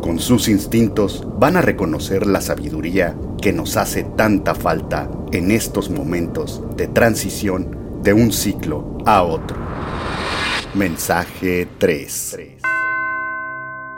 con sus instintos van a reconocer la sabiduría que nos hace tanta falta en estos momentos de transición de un ciclo a otro. Mensaje 3.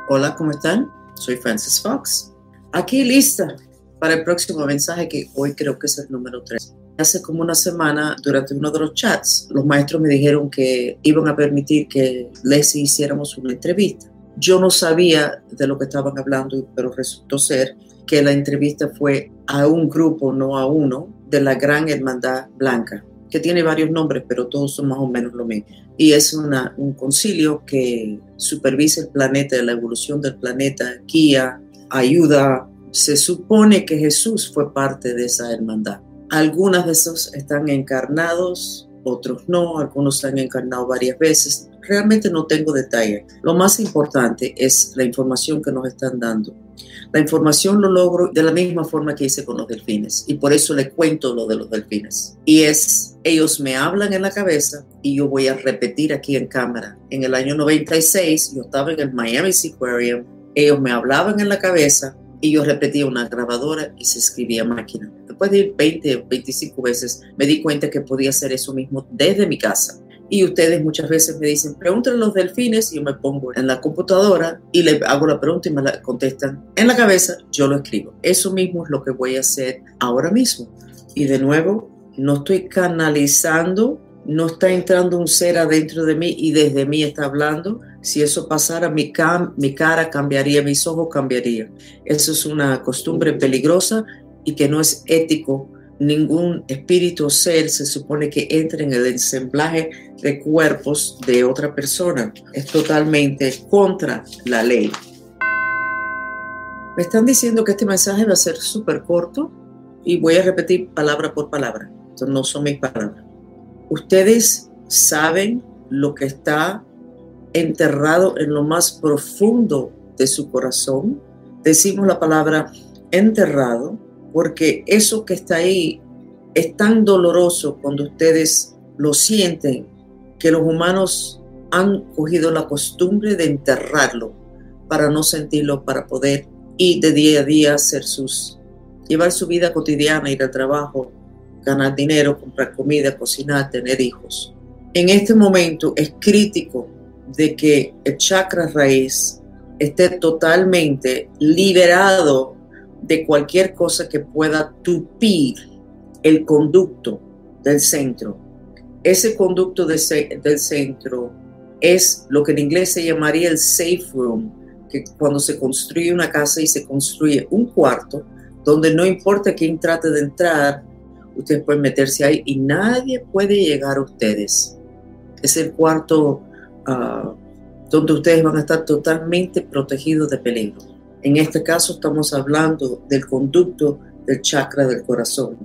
Hola, ¿cómo están? Soy Francis Fox. Aquí lista para el próximo mensaje que hoy creo que es el número 3. Hace como una semana, durante uno de los chats, los maestros me dijeron que iban a permitir que Leslie hiciéramos una entrevista. Yo no sabía de lo que estaban hablando, pero resultó ser que la entrevista fue a un grupo, no a uno, de la Gran Hermandad Blanca, que tiene varios nombres, pero todos son más o menos lo mismo. Y es un concilio que supervisa el planeta, la evolución del planeta, guía, ayuda. Se supone que Jesús fue parte de esa hermandad. Algunas de esos están encarnados, otros no, algunos han encarnado varias veces, realmente no tengo detalle. Lo más importante es la información que nos están dando. La información lo logro de la misma forma que hice con los delfines y por eso le cuento lo de los delfines. Y es, ellos me hablan en la cabeza y yo voy a repetir aquí en cámara. En el año 96 yo estaba en el Miami Seaquarium, ellos me hablaban en la cabeza y yo repetía una grabadora y se escribía máquina. Después de 20 o 25 veces me di cuenta que podía hacer eso mismo desde mi casa. Y ustedes muchas veces me dicen, pregúntenle los delfines, y yo me pongo en la computadora y le hago la pregunta y me la contestan en la cabeza, yo lo escribo. Eso mismo es lo que voy a hacer ahora mismo. Y de nuevo, no estoy canalizando, no está entrando un ser adentro de mí y desde mí está hablando. Si eso pasara, mi, cara cambiaría, mis ojos cambiarían. Eso es una costumbre peligrosa y que no es ético ningún espíritu o ser se supone que entre en el ensamblaje de cuerpos de otra persona. Es totalmente contra la ley. Me están diciendo que este mensaje va a ser súper corto y voy a repetir palabra por palabra. Esto no son mis palabras. Ustedes saben lo que está enterrado en lo más profundo de su corazón. Decimos la palabra enterrado porque eso que está ahí es tan doloroso cuando ustedes lo sienten que los humanos han cogido la costumbre de enterrarlo para no sentirlo, para poder ir de día a día, hacer sus, llevar su vida cotidiana, ir al trabajo, ganar dinero, comprar comida, cocinar, tener hijos. En este momento es crítico de que el chakra raíz esté totalmente liberado de cualquier cosa que pueda tupir el conducto del centro. Ese conducto del centro es lo que en inglés se llamaría el safe room, que cuando se construye una casa y se construye un cuarto, donde no importa quién trate de entrar, ustedes pueden meterse ahí y nadie puede llegar a ustedes. Es el cuarto ah, donde ustedes van a estar totalmente protegidos de peligro. En este caso estamos hablando del conducto del chakra del corazón.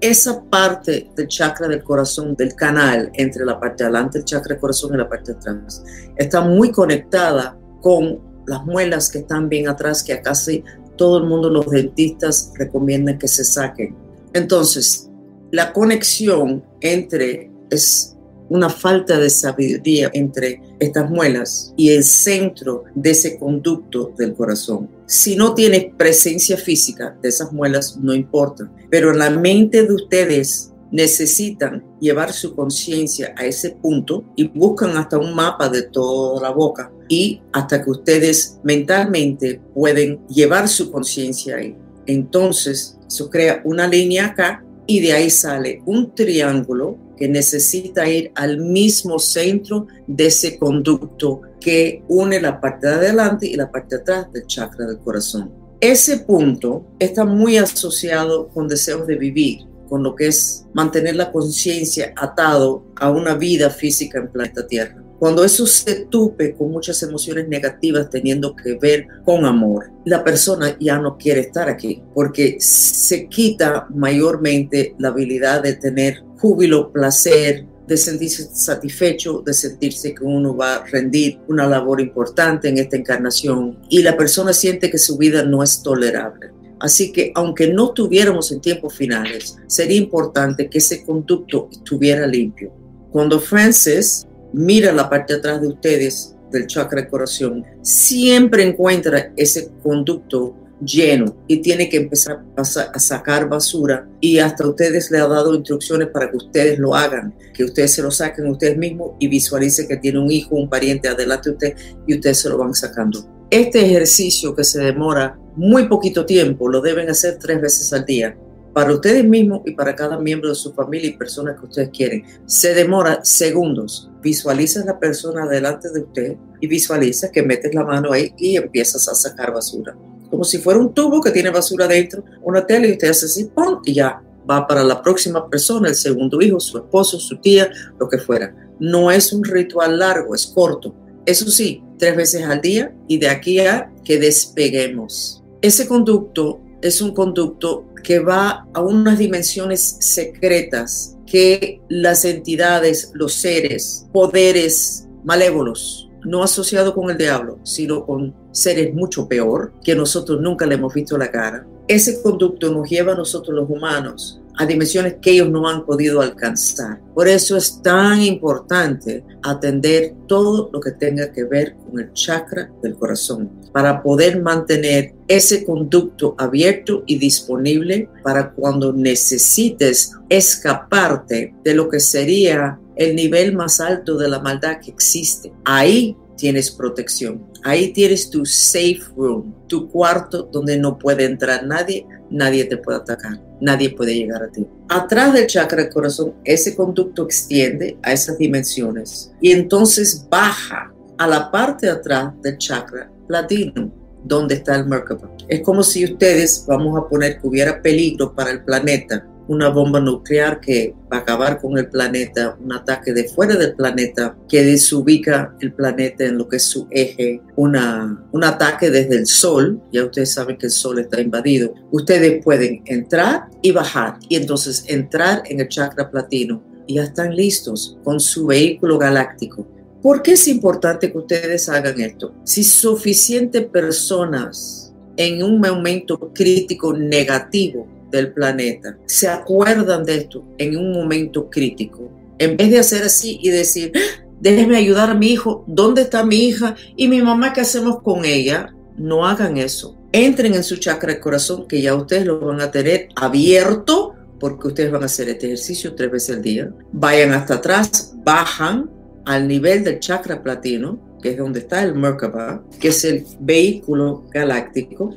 Esa parte del chakra del corazón, del canal entre la parte de adelante del chakra del corazón y la parte de atrás, está muy conectada con las muelas que están bien atrás, que a casi todo el mundo, los dentistas, recomiendan que se saquen. Entonces, la conexión entre es una falta de sabiduría entre estas muelas y el centro de ese conducto del corazón. Si no tienes presencia física de esas muelas, no importa, pero la mente de ustedes necesitan llevar su conciencia a ese punto y buscan hasta un mapa de toda la boca y hasta que ustedes mentalmente pueden llevar su conciencia ahí. Entonces, eso crea una línea acá y de ahí sale un triángulo que necesita ir al mismo centro de ese conducto que une la parte de adelante y la parte de atrás del chakra del corazón. Ese punto está muy asociado con deseos de vivir, con lo que es mantener la conciencia atado a una vida física en planeta Tierra. Cuando eso se tupe con muchas emociones negativas teniendo que ver con amor, la persona ya no quiere estar aquí porque se quita mayormente la habilidad de tener júbilo, placer, de sentirse satisfecho, de sentirse que uno va a rendir una labor importante en esta encarnación y la persona siente que su vida no es tolerable. Así que aunque no tuviéramos en tiempos finales, sería importante que ese conducto estuviera limpio. Cuando Francis mira la parte de atrás de ustedes del chakra de corazón, siempre encuentra ese conducto lleno y tiene que empezar a, sacar basura y hasta ustedes le ha dado instrucciones para que ustedes lo hagan, que ustedes se lo saquen ustedes mismos y visualicen que tiene un hijo, un pariente adelante de usted y ustedes se lo van sacando. Este ejercicio que se demora muy poquito tiempo lo deben hacer tres veces al día para ustedes mismos y para cada miembro de su familia y personas que ustedes quieren. Se demora segundos. Visualiza la persona delante de usted y visualiza que metes la mano ahí y empiezas a sacar basura como si fuera un tubo que tiene basura dentro, una tela y usted hace así, ¡pum! y ya va para la próxima persona, el segundo hijo, su esposo, su tía, lo que fuera. No es un ritual largo, es corto. Eso sí, tres veces al día y de aquí a que despeguemos. Ese conducto es un conducto que va a unas dimensiones secretas que las entidades, los seres, poderes malévolos no asociado con el diablo, sino con seres mucho peor, que nosotros nunca le hemos visto la cara. Ese conducto nos lleva a nosotros los humanos a dimensiones que ellos no han podido alcanzar. Por eso es tan importante atender todo lo que tenga que ver con el chakra del corazón, para poder mantener ese conducto abierto y disponible para cuando necesites escaparte de lo que sería el nivel más alto de la maldad que existe. Ahí tienes protección. Ahí tienes tu safe room, tu cuarto donde no puede entrar nadie, nadie te puede atacar, nadie puede llegar a ti. Atrás del chakra del corazón, ese conducto extiende a esas dimensiones y entonces baja a la parte de atrás del chakra platino, donde está el Merkaba. Es como si ustedes, vamos a poner que hubiera peligro para el planeta, una bomba nuclear que va a acabar con el planeta, un ataque de fuera del planeta que desubica el planeta en lo que es su eje, una, un ataque desde el sol, ya ustedes saben que el sol está invadido, ustedes pueden entrar y bajar y entonces entrar en el chakra platino y ya están listos con su vehículo galáctico. ¿Por qué es importante que ustedes hagan esto? Si suficientes personas en un momento crítico negativo del planeta se acuerdan de esto en un momento crítico, en vez de hacer así y decir, déjeme ayudar a mi hijo, ¿dónde está mi hija? ¿Y mi mamá qué hacemos con ella? No hagan eso. Entren en su chakra del corazón, que ya ustedes lo van a tener abierto, porque ustedes van a hacer este ejercicio tres veces al día. Vayan hasta atrás, bajan al nivel del chakra platino, que es donde está el Merkaba, que es el vehículo galáctico.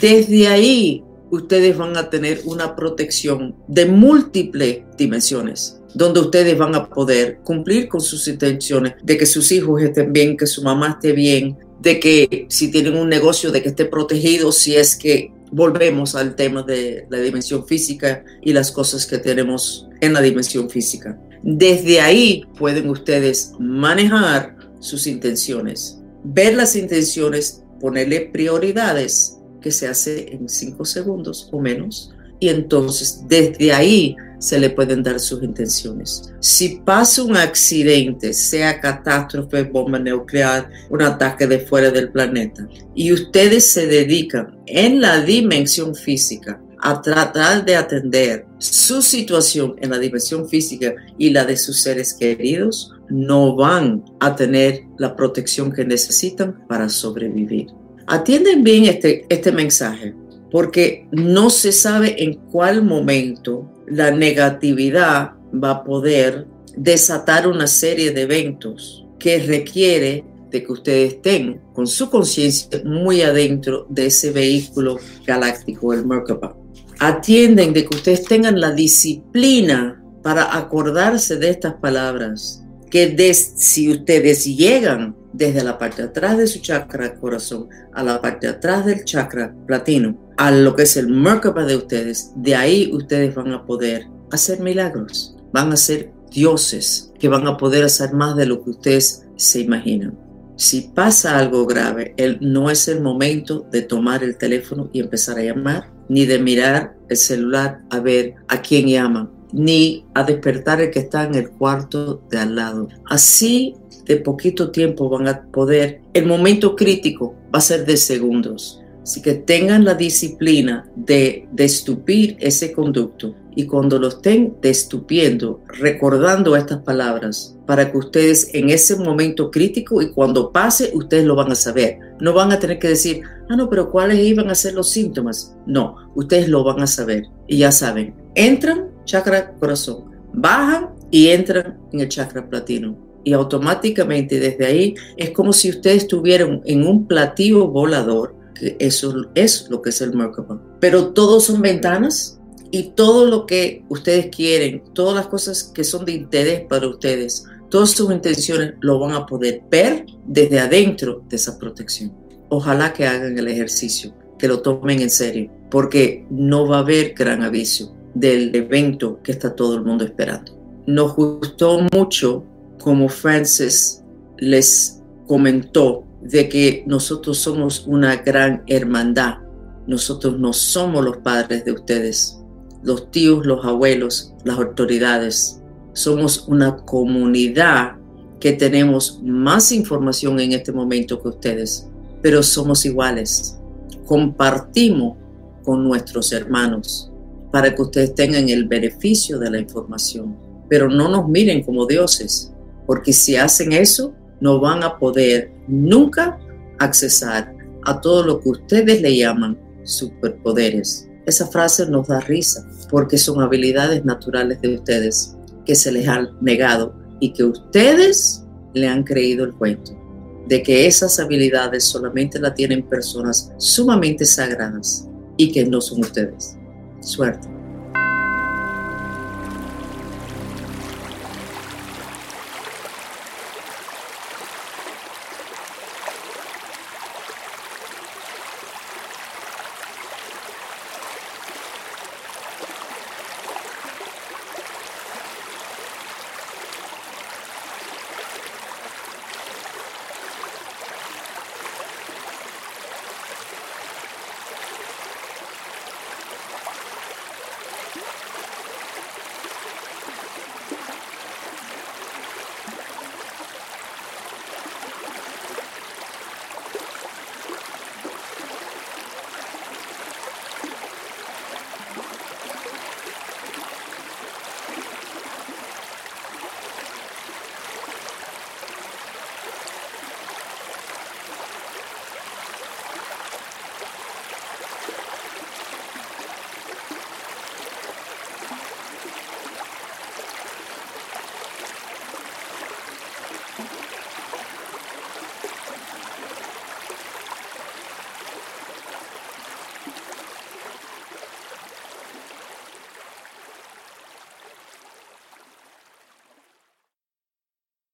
Desde ahí ustedes van a tener una protección de múltiples dimensiones donde ustedes van a poder cumplir con sus intenciones de que sus hijos estén bien, que su mamá esté bien, de que si tienen un negocio, de que esté protegido, si es que volvemos al tema de la dimensión física y las cosas que tenemos en la dimensión física. Desde ahí pueden ustedes manejar sus intenciones, ver las intenciones, ponerle prioridades que se hace en cinco segundos o menos. Y entonces desde ahí se le pueden dar sus intenciones. Si pasa un accidente, sea catástrofe, bomba nuclear, un ataque de fuera del planeta, y ustedes se dedican en la dimensión física a tratar de atender su situación en la dimensión física y la de sus seres queridos, no van a tener la protección que necesitan para sobrevivir. Atienden bien este, este mensaje, porque no se sabe en cuál momento la negatividad va a poder desatar una serie de eventos que requiere de que ustedes estén con su conciencia muy adentro de ese vehículo galáctico, el Merkaba. Atienden de que ustedes tengan la disciplina para acordarse de estas palabras, que si ustedes llegan desde la parte de atrás de su chakra corazón a la parte de atrás del chakra platino, a lo que es el Merkaba de ustedes, de ahí ustedes van a poder hacer milagros, van a ser dioses que van a poder hacer más de lo que ustedes se imaginan. Si pasa algo grave, él no es el momento de tomar el teléfono y empezar a llamar, ni de mirar el celular a ver a quién llaman, ni a despertar el que está en el cuarto de al lado. Así de poquito tiempo van a poder, el momento crítico va a ser de segundos. Así que tengan la disciplina de destupir ese conducto y cuando lo estén destupiendo, recordando estas palabras, para que ustedes en ese momento crítico y cuando pase, ustedes lo van a saber. No van a tener que decir, ah, no, pero ¿cuáles iban a ser los síntomas? No, ustedes lo van a saber y ya saben. Entran, chakra corazón, bajan y entran en el chakra platino. Y automáticamente desde ahí es como si ustedes estuvieran en un platillo volador, eso es lo que es el Merkaba. Pero todos son ventanas y todo lo que ustedes quieren, todas las cosas que son de interés para ustedes, todas sus intenciones lo van a poder ver desde adentro de esa protección. Ojalá que hagan el ejercicio, que lo tomen en serio, porque no va a haber gran aviso del evento que está todo el mundo esperando. Nos gustó mucho como Francis les comentó de que nosotros somos una gran hermandad. Nosotros no somos los padres de ustedes los tíos, los abuelos, las autoridades. Somos una comunidad que tenemos más información en este momento que ustedes, pero somos iguales. Compartimos con nuestros hermanos para que ustedes tengan el beneficio de la información, pero no nos miren como dioses, porque si hacen eso, no van a poder nunca accesar a todo lo que ustedes le llaman superpoderes. Esa frase nos da risa, porque son habilidades naturales de ustedes que se les han negado y que ustedes le han creído el cuento de que esas habilidades solamente la tienen personas sumamente sagradas y que no son ustedes. Suerte.